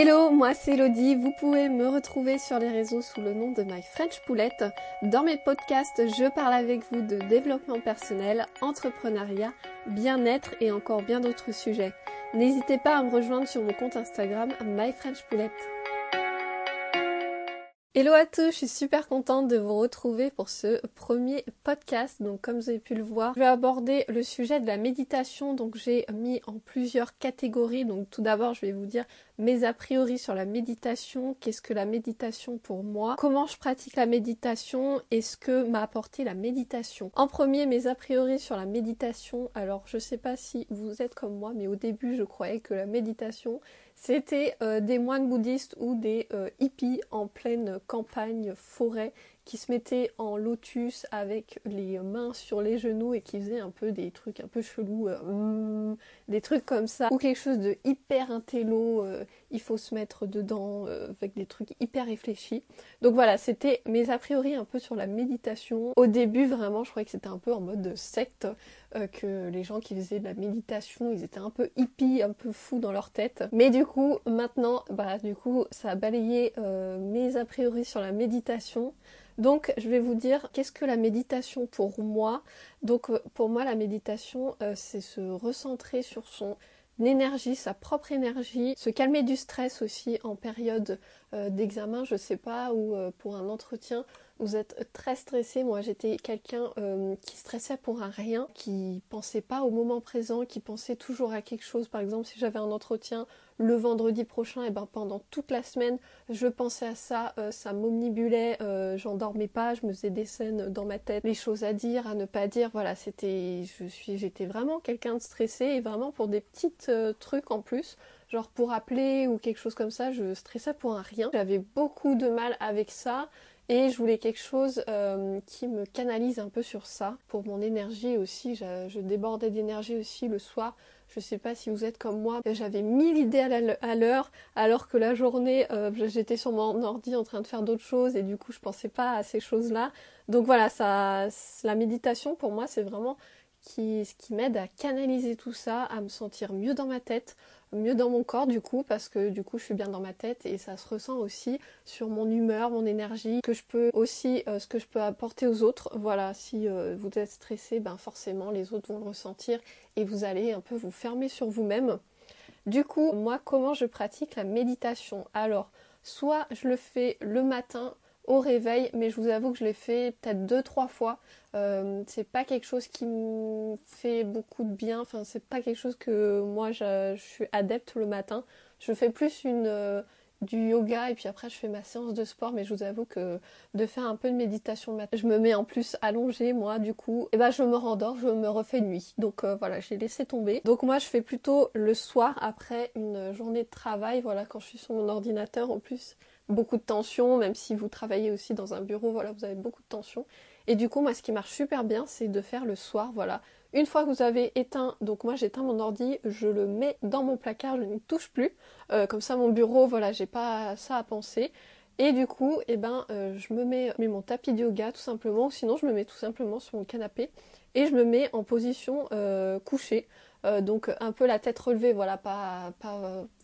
Hello, moi c'est Elodie. Vous pouvez me retrouver sur les réseaux sous le nom de My French Poulette. Dans mes podcasts, je parle avec vous de développement personnel, entrepreneuriat, bien-être et encore bien d'autres sujets. N'hésitez pas à me rejoindre sur mon compte Instagram My French Poulette. Hello à tous, je suis super contente de vous retrouver pour ce premier podcast. Donc comme vous avez pu le voir, je vais aborder le sujet de la méditation. Donc j'ai mis en plusieurs catégories. Donc tout d'abord, je vais vous dire mes a priori sur la méditation, qu'est-ce que la méditation pour moi, comment je pratique la méditation? Et ce que m'a apporté la méditation? En premier, mes a priori sur la méditation. Alors je sais pas si vous êtes comme moi, mais au début, je croyais que la méditation c'était euh, des moines bouddhistes ou des euh, hippies en pleine campagne, forêt, qui se mettaient en lotus avec les mains sur les genoux et qui faisaient un peu des trucs un peu chelous, euh, mm, des trucs comme ça, ou quelque chose de hyper intello, il faut se mettre dedans avec des trucs hyper réfléchis. Donc voilà, c'était mes a priori un peu sur la méditation. Au début, vraiment, je croyais que c'était un peu en mode secte, que les gens qui faisaient de la méditation, ils étaient un peu hippies, un peu fous dans leur tête. Mais du coup, maintenant, bah du coup, ça a balayé euh, mes a priori sur la méditation. Donc, je vais vous dire qu'est-ce que la méditation pour moi. Donc, euh, pour moi, la méditation, euh, c'est se recentrer sur son énergie, sa propre énergie, se calmer du stress aussi en période d'examen, je sais pas, ou pour un entretien vous êtes très stressé. Moi, j'étais quelqu'un euh, qui stressait pour un rien, qui pensait pas au moment présent, qui pensait toujours à quelque chose. Par exemple, si j'avais un entretien le vendredi prochain, et ben pendant toute la semaine, je pensais à ça, euh, ça m'omnibulait, euh, j'en dormais pas, je me faisais des scènes dans ma tête, les choses à dire, à ne pas dire. Voilà, c'était, je suis, j'étais vraiment quelqu'un de stressé et vraiment pour des petits trucs en plus genre pour appeler ou quelque chose comme ça, je stressais pour un rien. J'avais beaucoup de mal avec ça. Et je voulais quelque chose euh, qui me canalise un peu sur ça. Pour mon énergie aussi, je, débordais d'énergie aussi le soir. Je sais pas si vous êêtes comme moi, j'avais mille idées à l'heure, alors que la journée, euh, j'étais sur mon ordi en train de faire d'autres choses et du coup, je pensais pas à ces choses-là. Donc voilà, ça, la méditation pour moi, c'est vraiment qui, ce qui m'aide à canaliser tout ça, à me sentir mieux dans ma tête, mieux dans mon corps du coup parce que du coup je suis bien dans ma tête et ça se ressent aussi sur mon humeur, mon énergie, que je peux aussi euh, ce que je peux apporter aux autres. Voilà, si euh, vous êtes stressé, ben forcément les autres vont le ressentir et vous allez un peu vous fermer sur vous-même. Du coup, moi comment je pratique la méditation? Alors, soit je le fais le matin au réveil, mais je vous avoue que je l'ai fait peut-être deux trois fois. Euh, c'est pas quelque chose qui me fait beaucoup de bien. Enfin, c'est pas quelque chose que moi je, suis adepte le matin. Je fais plus une euh, du yoga et puis après je fais ma séance de sport. Mais je vous avoue que de faire un peu de méditation matin, je me mets en plus allongée moi du coup. Et ben je me rendors, je me refais nuit. Donc euh, voilà, j'ai laissé tomber. Donc moi je fais plutôt le soir après une journée de travail. Voilà, quand je suis sur mon ordinateur en plus beaucoup de tension, même si vous travaillez aussi dans un bureau, voilà, vous avez beaucoup de tension. Et du coup, moi, ce qui marche super bien, c'est de faire le soir, voilà. Une fois que vous avez éteint, donc moi j'éteins mon ordi, je le mets dans mon placard, je n'y touche plus. Euh, comme ça, mon bureau, voilà, j'ai pas ça à penser. Et du coup, eh ben, euh, je me mets, mets, mon tapis de yoga tout simplement, sinon je me mets tout simplement sur mon canapé et je me mets en position euh, couchée. donc un peu la tête relevée, voilà, pas,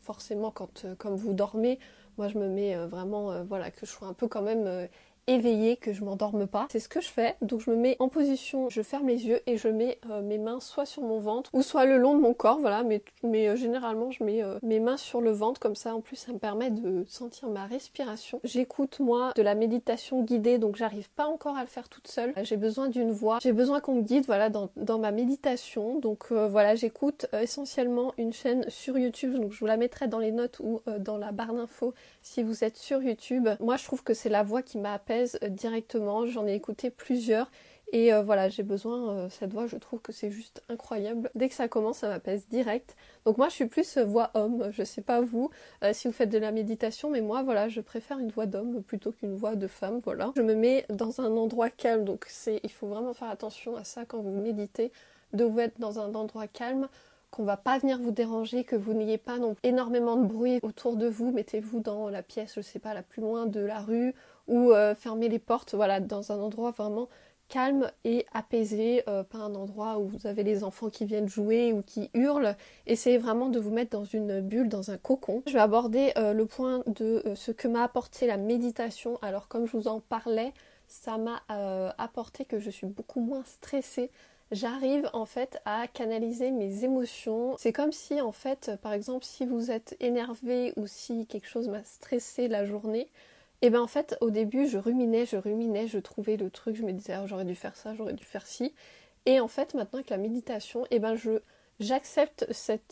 forcément quand comme vous dormez, moi, je me mets vraiment, voilà, que je sois un peu quand même éveillée, que je m'endorme pas. C'est ce que je fais. Donc je me mets en position, je ferme les yeux et je mets euh, mes mains soit sur mon ventre ou soit le long de mon corps. Voilà, mais, mais euh, généralement je mets euh, mes mains sur le ventre comme ça. En plus ça me permet de sentir ma respiration. J'écoute moi de la méditation guidée, donc j'arrive pas encore à le faire toute seule. J'ai besoin d'une voix. J'ai besoin qu'on me guide, voilà, dans, dans ma méditation. Donc voilà, j'écoute essentiellement une chaîne sur YouTube. Donc je vous la mettrai dans les notes ou dans la barre d'infos si vous êtes sur YouTube. Moi je trouve que c'est la voix qui m'a euh, directement. J'en ai écouté plusieurs. Et euh, voilà, j'ai besoin, euh, cette voix, je trouve que c'est juste incroyable. Dès que ça commence, ça m'apaise direct. Donc moi, je suis plus voix homme. Je sais pas vous, si vous faites de la méditation, mais moi, voilà, je préfère une voix d'homme plutôt qu'une voix de femme, voilà. Je me mets dans un endroit calme, donc c'est, il faut vraiment faire attention à ça quand vous méditez, de vous être dans un endroit calme qu'on va pas venir vous déranger, que vous n'ayez pas non énormément de bruit autour de vous. Mettez-vous dans la pièce, je sais pas, la plus loin de la rue ou euh, fermer les portes, voilà, dans un endroit vraiment calme et apaisé, euh, pas un endroit où vous avez les enfants qui viennent jouer ou qui hurlent. Essayez vraiment de vous mettre dans une bulle, dans un cocon. Je vais aborder euh, le point de ce que m'a apporté la méditation. Alors comme je vous en parlais, ça m'a apporté que je suis beaucoup moins stressée. J'arrive en fait à canaliser mes émotions. C'est comme si en fait, par exemple, si vous êtes énervé ou si quelque chose m'a stressé la journée, et ben en fait, au début, je ruminais, je ruminais, je trouvais le truc, je me disais, oh, j'aurais dû faire ça, j'aurais dû faire ci. Et en fait, maintenant avec la méditation, et ben je j'accepte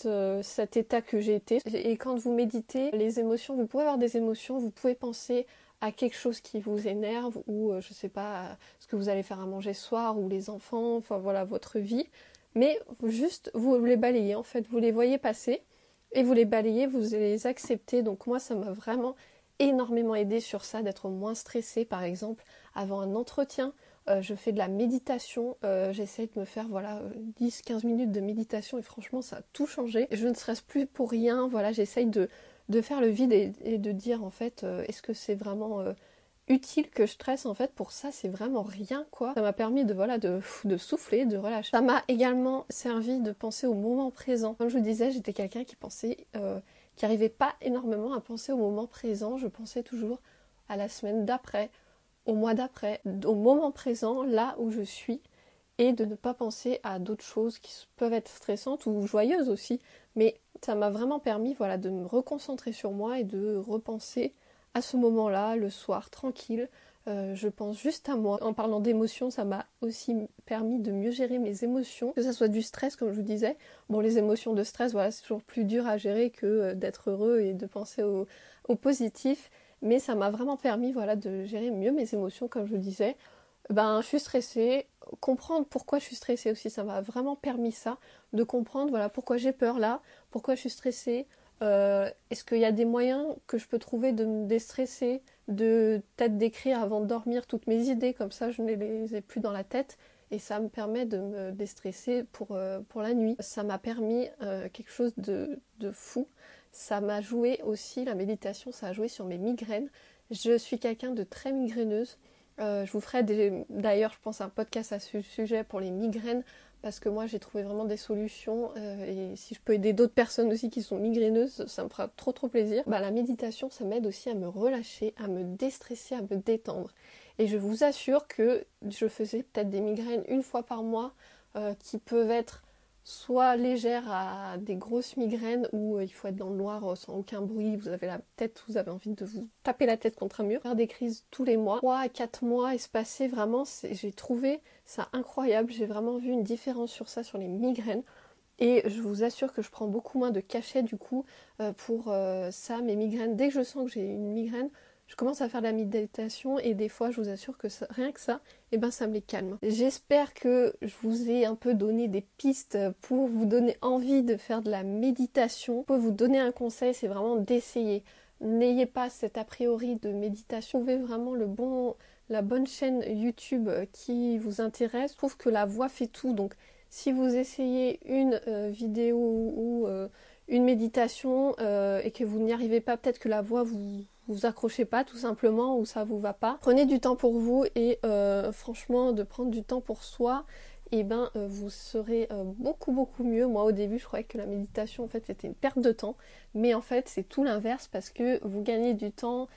euh, cet état que j'ai été. Et quand vous méditez, les émotions, vous pouvez avoir des émotions, vous pouvez penser à quelque chose qui vous énerve ou euh, je sais pas ce que vous allez faire à manger soir ou les enfants, enfin voilà votre vie. Mais juste vous les balayez en fait, vous les voyez passer et vous les balayez, vous les acceptez. Donc moi ça m'a vraiment énormément aidé sur ça, d'être moins stressée par exemple avant un entretien. Euh, je fais de la méditation, euh, j'essaie de me faire voilà 10-15 minutes de méditation et franchement ça a tout changé. Je ne stresse plus pour rien, voilà j'essaye de, de, faire le vide et, de dire en fait euh, est-ce que c'est vraiment utile que je stresse en fait? Pour ça c'est vraiment rien quoi. Ça m'a permis de voilà de, de souffler, de relâcher. Ça m'a également servi de penser au moment présent. Comme je vous disais j'étais quelqu'un qui pensait qui n'arrivais pas énormément à penser au moment présent. Je pensais toujours à la semaine d'après, au mois d'après, au moment présent, là où je suis, et de ne pas penser à d'autres choses qui peuvent être stressantes ou joyeuses aussi. Mais ça m'a vraiment permis voilà, de me reconcentrer sur moi et de repenser à ce moment-là, le soir, tranquille, euh, je pense juste à moi. En parlant d'émotions, ça m'a aussi permis de mieux gérer mes émotions, que ce soit du stress, comme je vous disais. Bon, les émotions de stress, voilà, c'est toujours plus dur à gérer que euh, d'être heureux et de penser au, positif. Mais ça m'a vraiment permis, voilà, de gérer mieux mes émotions, comme je vous disais. Ben, je suis stressée. Comprendre pourquoi je suis stressée aussi, ça m'a vraiment permis ça, de comprendre, voilà, pourquoi j'ai peur là, pourquoi je suis stressée. Euh, est-ce qu'il y a des moyens que je peux trouver de me déstresser de peut-être d'écrire avant de dormir toutes mes idées, comme ça je ne les ai plus dans la tête et ça me permet de me déstresser pour, euh, la nuit. Ça m'a permis euh, quelque chose de, de fou. Ça m'a joué aussi, la méditation, ça a joué sur mes migraines. Je suis quelqu'un de très migraineuse. Euh, je vous ferai d'ailleurs, je pense, un podcast à ce sujet pour les migraines parce que moi j'ai trouvé vraiment des solutions euh, et si je peux aider d'autres personnes aussi qui sont migraineuses, ça me fera trop trop plaisir. Bah, la méditation, ça m'aide aussi à me relâcher, à me déstresser, à me détendre. Et je vous assure que je faisais peut-être des migraines une fois par mois euh, qui peuvent être soit légère à des grosses migraines où euh, il faut être dans le noir euh, sans aucun bruit, vous avez la tête, vous avez envie de vous taper la tête contre un mur, faire des crises tous les mois, 3 à 4 mois espacés, vraiment, j'ai trouvé ça incroyable, j'ai vraiment vu une différence sur ça, sur les migraines. Et je vous assure que je prends beaucoup moins de cachets du coup euh, pour ça, mes migraines. Dès que je sens que j'ai une migraine, je commence à faire de la méditation et des fois je vous assure que rien que ça, eh ben ça me les calme. J'espère que je vous ai un peu donné des pistes pour vous donner envie de faire de la méditation. Je peux vous donner un conseil, c'est vraiment d'essayer. N'ayez pas cet a priori de méditation. Trouvez vraiment le bon, la bonne chaîne YouTube qui vous intéresse. Je trouve que la voix fait tout. Donc si vous essayez une euh, vidéo ou euh, une méditation euh, et que vous n'y arrivez pas, peut-être que la voix vous vous accrochez pas tout simplement ou ça vous va pas. Prenez du temps pour vous et euh, franchement de prendre du temps pour soi et eh ben euh, vous serez euh, beaucoup beaucoup mieux. Moi au début je croyais que la méditation en fait c'était une perte de temps mais en fait c'est tout l'inverse parce que vous gagnez du temps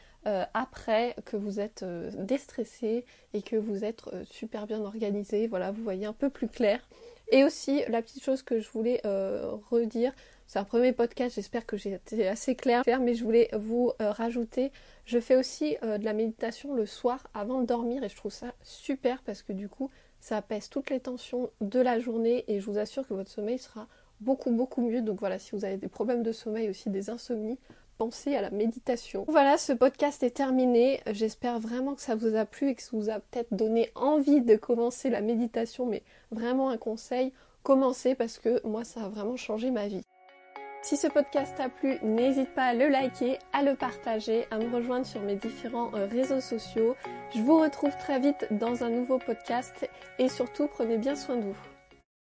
après que vous êtes déstressé et que vous êtes super bien organisé. Voilà vous voyez un peu plus clair. Et aussi la petite chose que je voulais redire, c'est un premier podcast, j'espère que j'ai été assez claire, mais je voulais vous euh, rajouter, je fais aussi euh, de la méditation le soir avant de dormir et je trouve ça super parce que du coup ça apaise toutes les tensions de la journée et je vous assure que votre sommeil sera beaucoup beaucoup mieux. Donc voilà, si vous avez des problèmes de sommeil, aussi des insomnies, pensez à la méditation. Voilà, ce podcast est terminé. J'espère vraiment que ça vous a plu et que ça vous a peut-être donné envie de commencer la méditation, mais vraiment un conseil, commencez parce que moi ça a vraiment changé ma vie. Si ce podcast t'a plu, n'hésite pas à le liker, à le partager, à me rejoindre sur mes différents euh, réseaux sociaux. Je vous retrouve très vite dans un nouveau podcast et surtout prenez bien soin de vous.